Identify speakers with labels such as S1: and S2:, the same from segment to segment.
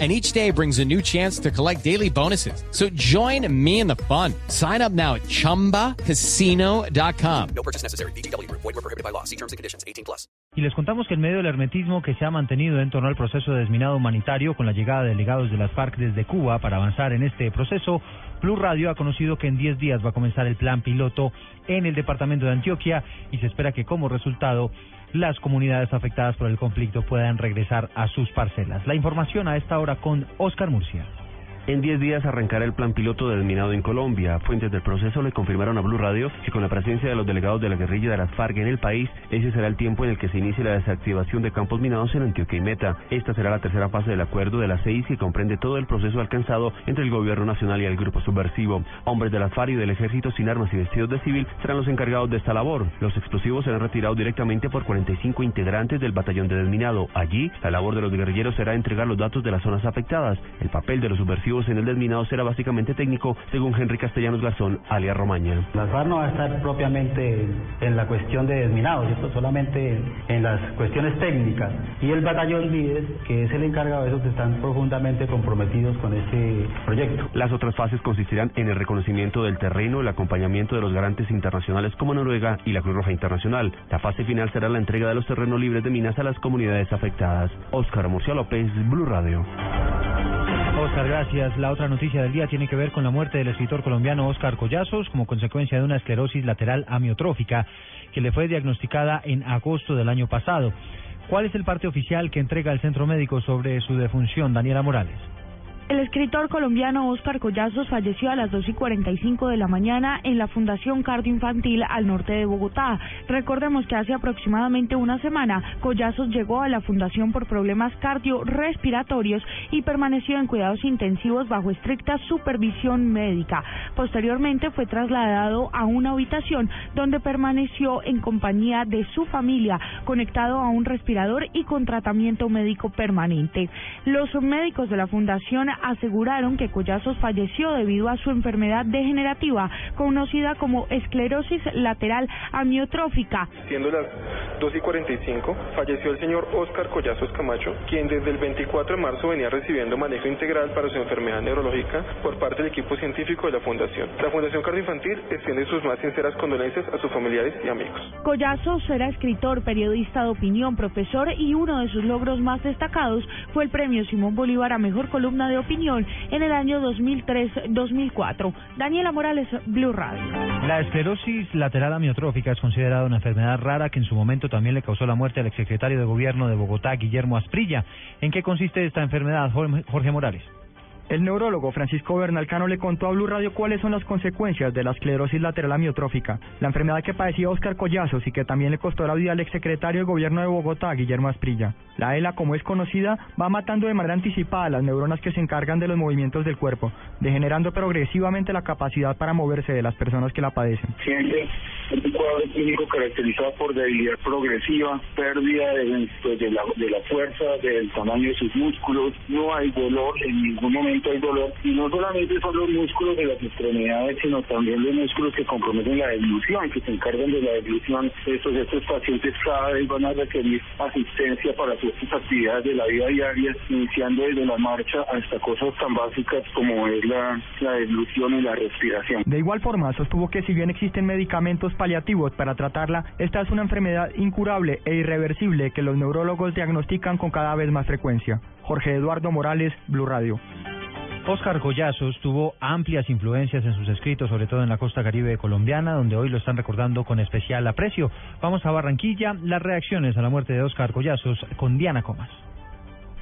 S1: and each day brings a new chance to collect daily bonuses. So join me in the fun. Sign up now at ChumbaCasino.com.
S2: No purchase necessary. BGW. Void were prohibited by law. See terms and conditions. 18 plus.
S3: Y les contamos que en medio del hermetismo que se ha mantenido en torno al proceso de desminado humanitario con la llegada de delegados de las FARC desde Cuba para avanzar en este proceso, Blue Radio ha conocido que en 10 días va a comenzar el plan piloto en el departamento de Antioquia y se espera que como resultado las comunidades afectadas por el conflicto puedan regresar a sus parcelas. La información a esta hora con Oscar Murcia.
S4: En 10 días arrancará el plan piloto de desminado en Colombia. Fuentes del proceso le confirmaron a Blue Radio que con la presencia de los delegados de la guerrilla de las FARC en el país, ese será el tiempo en el que se inicie la desactivación de campos minados en Antioquia y Meta. Esta será la tercera fase del acuerdo de las seis que comprende todo el proceso alcanzado entre el gobierno nacional y el grupo subversivo. Hombres de las FARC y del ejército sin armas y vestidos de civil serán los encargados de esta labor. Los explosivos serán retirados directamente por 45 integrantes del batallón de desminado. Allí, la labor de los guerrilleros será entregar los datos de las zonas afectadas. El papel de los subversivos en el desminado será básicamente técnico, según Henry Castellanos Garzón, alias Romaña.
S5: La FARC no va a estar propiamente en la cuestión de desminado, ¿cierto? solamente en las cuestiones técnicas. Y el batallón Vides, que es el encargado de eso, están profundamente comprometidos con este proyecto.
S4: Las otras fases consistirán en el reconocimiento del terreno, el acompañamiento de los garantes internacionales como Noruega y la Cruz Roja Internacional. La fase final será la entrega de los terrenos libres de minas a las comunidades afectadas. Oscar Murcia López, Blue Radio.
S3: Oscar, gracias. La otra noticia del día tiene que ver con la muerte del escritor colombiano Oscar Collazos como consecuencia de una esclerosis lateral amiotrófica que le fue diagnosticada en agosto del año pasado. ¿Cuál es el parte oficial que entrega el centro médico sobre su defunción, Daniela Morales?
S6: El escritor colombiano Óscar Collazos falleció a las 2 y 45 de la mañana en la Fundación Cardio Infantil al norte de Bogotá. Recordemos que hace aproximadamente una semana Collazos llegó a la Fundación por problemas cardiorrespiratorios y permaneció en cuidados intensivos bajo estricta supervisión médica. Posteriormente fue trasladado a una habitación donde permaneció en compañía de su familia, conectado a un respirador y con tratamiento médico permanente. Los médicos de la Fundación aseguraron que Collazos falleció debido a su enfermedad degenerativa conocida como esclerosis lateral amiotrófica.
S7: Siendo las 2 y 45, falleció el señor Oscar Collazos Camacho, quien desde el 24 de marzo venía recibiendo manejo integral para su enfermedad neurológica por parte del equipo científico de la Fundación. La Fundación Cardioinfantil extiende sus más sinceras condolencias a sus familiares y amigos.
S6: Collazos era escritor, periodista de opinión, profesor y uno de sus logros más destacados fue el premio Simón Bolívar a Mejor Columna de Opinión en el año 2003-2004. Daniela Morales, Blue Radio.
S3: La esclerosis lateral amiotrófica es considerada una enfermedad rara que en su momento también le causó la muerte al exsecretario de Gobierno de Bogotá, Guillermo Asprilla. ¿En qué consiste esta enfermedad, Jorge Morales?
S8: El neurólogo Francisco Bernalcano le contó a Blue Radio cuáles son las consecuencias de la esclerosis lateral amiotrófica, la enfermedad que padecía Oscar Collazos y que también le costó la vida al exsecretario de Gobierno de Bogotá, Guillermo Asprilla. La ELA, como es conocida, va matando de manera anticipada las neuronas que se encargan de los movimientos del cuerpo, degenerando progresivamente la capacidad para moverse de las personas que la padecen.
S9: Un cuadro clínico caracterizado por debilidad progresiva, pérdida de, pues, de, la, de la fuerza, del tamaño de sus músculos, no hay dolor en ningún momento hay dolor. Y no solamente son los músculos de las extremidades sino también los músculos que comprometen la deglución que se encargan de la deglución. Estos estos pacientes cada vez van a requerir asistencia para sus actividades de la vida diaria iniciando desde la marcha hasta cosas tan básicas como es la, la y la respiración.
S8: De igual forma sostuvo que si bien existen medicamentos paliativos para tratarla esta es una enfermedad incurable e irreversible que los neurólogos diagnostican con cada vez más frecuencia Jorge Eduardo Morales Blue Radio
S3: Oscar Collazos tuvo amplias influencias en sus escritos, sobre todo en la costa caribe colombiana, donde hoy lo están recordando con especial aprecio. Vamos a Barranquilla, las reacciones a la muerte de Oscar Collazos con Diana Comas.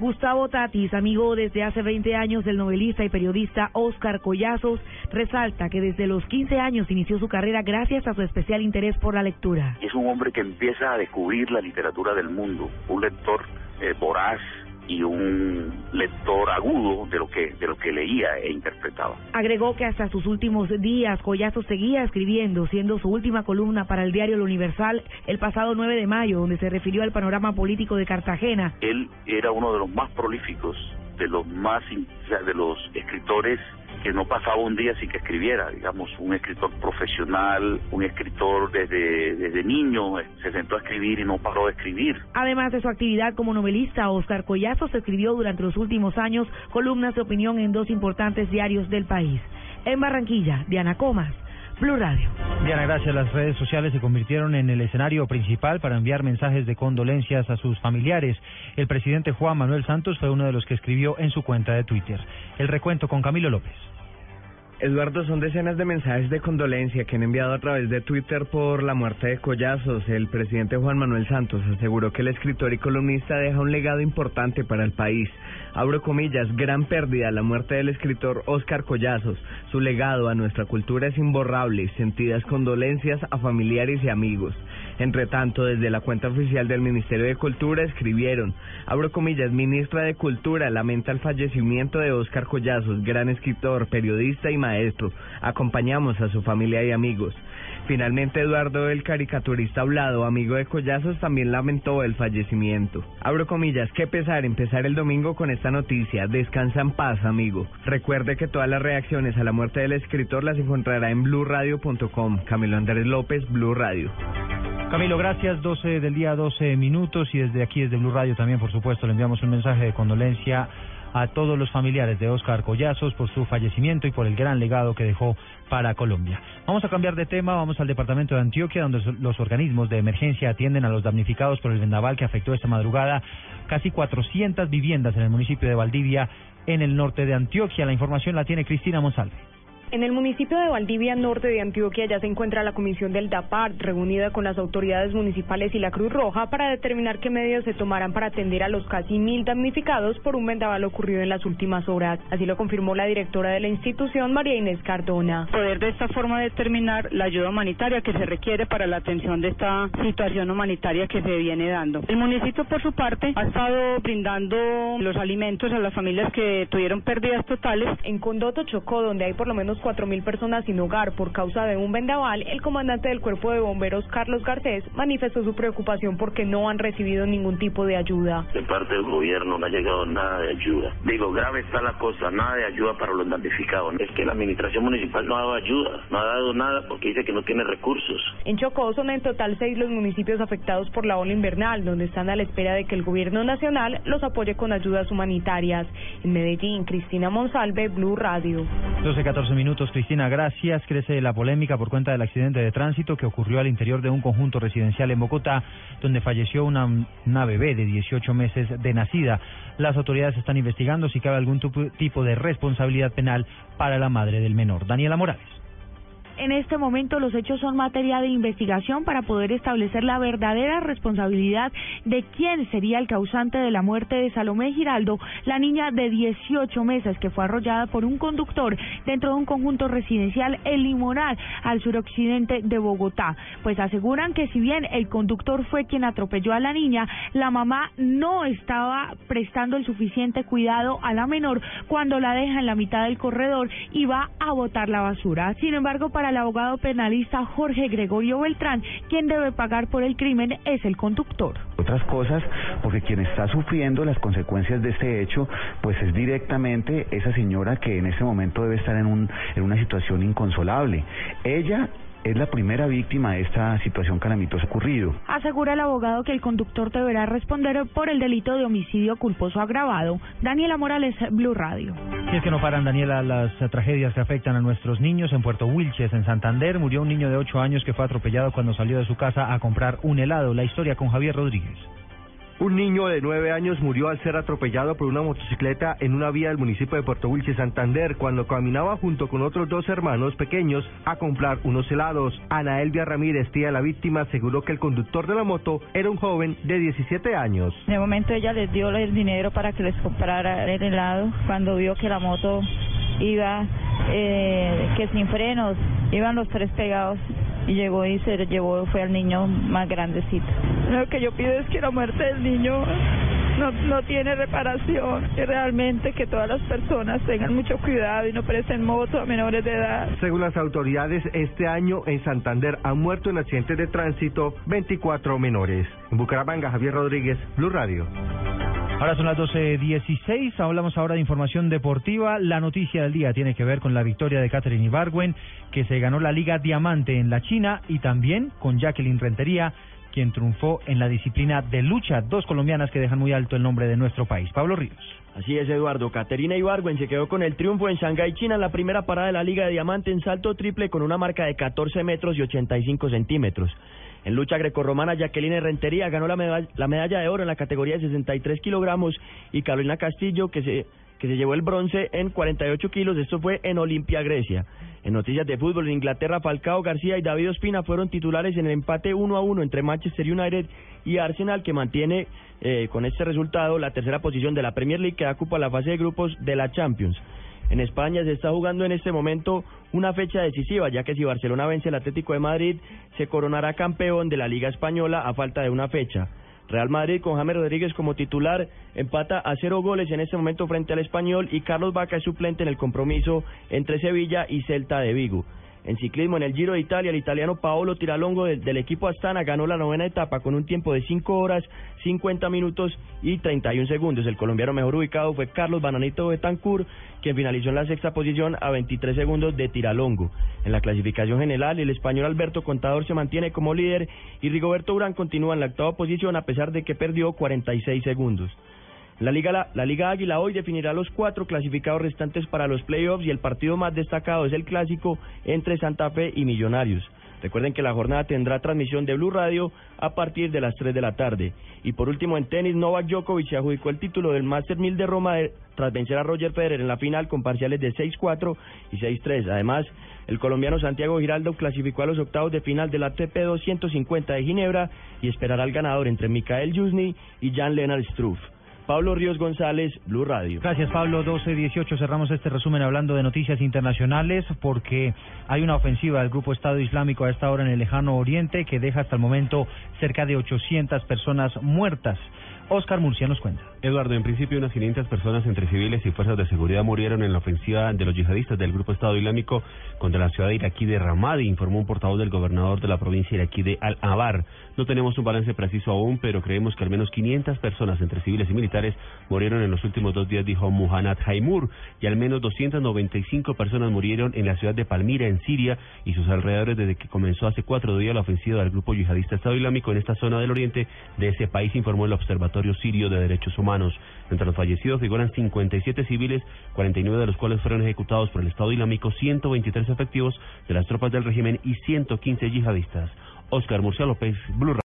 S10: Gustavo Tatis, amigo desde hace 20 años del novelista y periodista Oscar Collazos, resalta que desde los 15 años inició su carrera gracias a su especial interés por la lectura.
S11: Es un hombre que empieza a descubrir la literatura del mundo, un lector eh, voraz, y un lector agudo de lo que de lo que leía e interpretaba.
S10: Agregó que hasta sus últimos días Collazo seguía escribiendo, siendo su última columna para el diario El Universal el pasado 9 de mayo, donde se refirió al panorama político de Cartagena.
S11: Él era uno de los más prolíficos, de los más de los escritores que no pasaba un día sin que escribiera, digamos, un escritor profesional, un escritor desde, desde niño, se sentó a escribir y no paró de escribir.
S10: Además de su actividad como novelista, Oscar Collazos escribió durante los últimos años columnas de opinión en dos importantes diarios del país. En Barranquilla, Diana Comas. Blue Radio.
S3: Diana, gracias. Las redes sociales se convirtieron en el escenario principal para enviar mensajes de condolencias a sus familiares. El presidente Juan Manuel Santos fue uno de los que escribió en su cuenta de Twitter. El recuento con Camilo López.
S12: Eduardo, son decenas de mensajes de condolencia que han enviado a través de Twitter por la muerte de Collazos. El presidente Juan Manuel Santos aseguró que el escritor y columnista deja un legado importante para el país. Abro comillas, gran pérdida la muerte del escritor Oscar Collazos. Su legado a nuestra cultura es imborrable. Sentidas condolencias a familiares y amigos. Entre tanto, desde la cuenta oficial del Ministerio de Cultura escribieron, abro comillas, ministra de Cultura lamenta el fallecimiento de Oscar Collazos, gran escritor, periodista y maestro. Acompañamos a su familia y amigos. Finalmente, Eduardo, el caricaturista hablado, amigo de Collazos, también lamentó el fallecimiento. Abro comillas, qué pesar empezar el domingo con esta noticia. Descansa en paz, amigo. Recuerde que todas las reacciones a la muerte del escritor las encontrará en blurradio.com. Camilo Andrés López, Blue Radio.
S3: Camilo, gracias. 12 del día, 12 minutos. Y desde aquí, desde Blue Radio, también, por supuesto, le enviamos un mensaje de condolencia a todos los familiares de Oscar Collazos por su fallecimiento y por el gran legado que dejó para Colombia. Vamos a cambiar de tema, vamos al departamento de Antioquia, donde los organismos de emergencia atienden a los damnificados por el vendaval que afectó esta madrugada casi 400 viviendas en el municipio de Valdivia, en el norte de Antioquia. La información la tiene Cristina Monsalve.
S13: En el municipio de Valdivia, norte de Antioquia, ya se encuentra la comisión del DAPAR, reunida con las autoridades municipales y la Cruz Roja para determinar qué medios se tomarán para atender a los casi mil damnificados por un vendaval ocurrido en las últimas horas. Así lo confirmó la directora de la institución, María Inés Cardona.
S14: Poder de esta forma determinar la ayuda humanitaria que se requiere para la atención de esta situación humanitaria que se viene dando. El municipio, por su parte, ha estado brindando los alimentos a las familias que tuvieron pérdidas totales.
S13: En Condoto, Chocó, donde hay por lo menos cuatro mil personas sin hogar por causa de un vendaval, el comandante del Cuerpo de Bomberos, Carlos Garcés, manifestó su preocupación porque no han recibido ningún tipo de ayuda.
S11: De parte del gobierno no ha llegado nada de ayuda. Digo, grave está la cosa, nada de ayuda para los damnificados. Es que la administración municipal no ha dado ayuda, no ha dado nada porque dice que no tiene recursos.
S13: En Chocó son en total seis los municipios afectados por la ola invernal, donde están a la espera de que el gobierno nacional los apoye con ayudas humanitarias. En Medellín, Cristina Monsalve, Blue Radio.
S3: 12, 14 minutos. Cristina, gracias. Crece la polémica por cuenta del accidente de tránsito que ocurrió al interior de un conjunto residencial en Bogotá, donde falleció una, una bebé de 18 meses de nacida. Las autoridades están investigando si cabe algún tipo de responsabilidad penal para la madre del menor. Daniela Morales.
S6: En este momento los hechos son materia de investigación para poder establecer la verdadera responsabilidad de quién sería el causante de la muerte de Salomé Giraldo, la niña de 18 meses que fue arrollada por un conductor dentro de un conjunto residencial en Limonar, al suroccidente de Bogotá. Pues aseguran que si bien el conductor fue quien atropelló a la niña, la mamá no estaba prestando el suficiente cuidado a la menor cuando la deja en la mitad del corredor y va a botar la basura. Sin embargo, para el abogado penalista Jorge Gregorio Beltrán, quien debe pagar por el crimen es el conductor.
S15: Otras cosas, porque quien está sufriendo las consecuencias de este hecho, pues es directamente esa señora que en este momento debe estar en una situación inconsolable. Ella es la primera víctima de esta situación calamitosa ocurrido.
S6: Asegura el abogado que el conductor deberá responder por el delito de homicidio culposo agravado. Daniela Morales, Blue Radio.
S3: Y es que no paran, Daniela, las tragedias que afectan a nuestros niños. En Puerto Wilches, en Santander, murió un niño de 8 años que fue atropellado cuando salió de su casa a comprar un helado. La historia con Javier Rodríguez.
S16: Un niño de nueve años murió al ser atropellado por una motocicleta en una vía del municipio de Puerto Wilches, Santander, cuando caminaba junto con otros dos hermanos pequeños a comprar unos helados. Ana Elvia Ramírez, tía de la víctima, aseguró que el conductor de la moto era un joven de 17 años.
S17: En momento ella les dio el dinero para que les comprara el helado, cuando vio que la moto iba, eh, que sin frenos, iban los tres pegados y llegó y se llevó, fue al niño más grandecito.
S18: Lo que yo pido es que la muerte del niño
S17: no, no tiene reparación y realmente que todas las personas tengan mucho cuidado y no presten moto a menores de edad.
S16: Según las autoridades, este año en Santander han muerto en accidentes de tránsito 24 menores. En Bucaramanga, Javier Rodríguez, Blue Radio.
S3: Ahora son las 12.16, hablamos ahora de información deportiva. La noticia del día tiene que ver con la victoria de Catherine Ibargüen, que se ganó la Liga Diamante en la China, y también con Jacqueline Rentería, quien triunfó en la disciplina de lucha. Dos colombianas que dejan muy alto el nombre de nuestro país. Pablo Ríos.
S18: Así es, Eduardo. Caterina Ibargüen se quedó con el triunfo en Shanghái, China, la primera parada de la Liga de Diamante en salto triple con una marca de 14 metros y 85 centímetros. En lucha grecorromana, Jacqueline Rentería ganó la medalla, la medalla de oro en la categoría de 63 kilogramos y Carolina Castillo, que se, que se llevó el bronce en 48 kilos. Esto fue en Olimpia, Grecia. En noticias de fútbol, en Inglaterra, Falcao García y David Ospina fueron titulares en el empate 1 a 1 entre Manchester United y Arsenal, que mantiene eh, con este resultado la tercera posición de la Premier League, que ocupa la fase de grupos de la Champions. En España se está jugando en este momento una fecha decisiva, ya que si Barcelona vence el Atlético de Madrid, se coronará campeón de la Liga Española a falta de una fecha. Real Madrid con James Rodríguez como titular empata a cero goles en este momento frente al español y Carlos Vaca es suplente en el compromiso entre Sevilla y Celta de Vigo. En ciclismo, en el Giro de Italia, el italiano Paolo Tiralongo del, equipo Astana ganó la novena etapa con un tiempo de 5 horas, 50 minutos y 31 segundos. El colombiano mejor ubicado fue Carlos Bananito Betancourt, quien finalizó en la sexta posición a 23 segundos de Tiralongo. En la clasificación general, el español Alberto Contador se mantiene como líder y Rigoberto Urán continúa en la octava posición a pesar de que perdió 46 segundos. La Liga, la, Liga Águila hoy definirá los cuatro clasificados restantes para los playoffs y el partido más destacado es el clásico entre Santa Fe y Millonarios. Recuerden que la jornada tendrá transmisión de Blue Radio a partir de las 3 de la tarde. Y por último, en tenis, Novak Djokovic se adjudicó el título del Master 1000 de Roma de, tras vencer a Roger Federer en la final con parciales de 6-4 y 6-3. Además, el colombiano Santiago Giraldo clasificó a los octavos de final del ATP 250 de Ginebra y esperará al ganador entre Mikael Jusny y Jan Lennart Struff. Pablo Ríos González, Blue Radio.
S3: Gracias, Pablo. 12-18. Cerramos este resumen hablando de noticias internacionales porque hay una ofensiva del Grupo Estado Islámico a esta hora en el lejano oriente que deja hasta el momento cerca de 800 personas muertas. Oscar Murcia nos cuenta.
S4: Eduardo, en principio unas 500 personas entre civiles y fuerzas de seguridad murieron en la ofensiva de los yihadistas del Grupo Estado Islámico contra la ciudad iraquí de Ramadi, informó un portavoz del gobernador de la provincia iraquí de Al-Abar. No tenemos un balance preciso aún, pero creemos que al menos 500 personas entre civiles y militares murieron en los últimos dos días, dijo Muhannad Haimur, y al menos 295 personas murieron en la ciudad de Palmira, en Siria, y sus alrededores desde que comenzó hace cuatro días la ofensiva del Grupo Yihadista Estado Islámico en esta zona del oriente de ese país, informó el Observatorio Sirio de Derechos Humanos. Entre los fallecidos figuran 57 civiles, 49 de los cuales fueron ejecutados por el Estado Islámico, 123 efectivos de las tropas del régimen y 115 yihadistas. Oscar Murcia López, Blue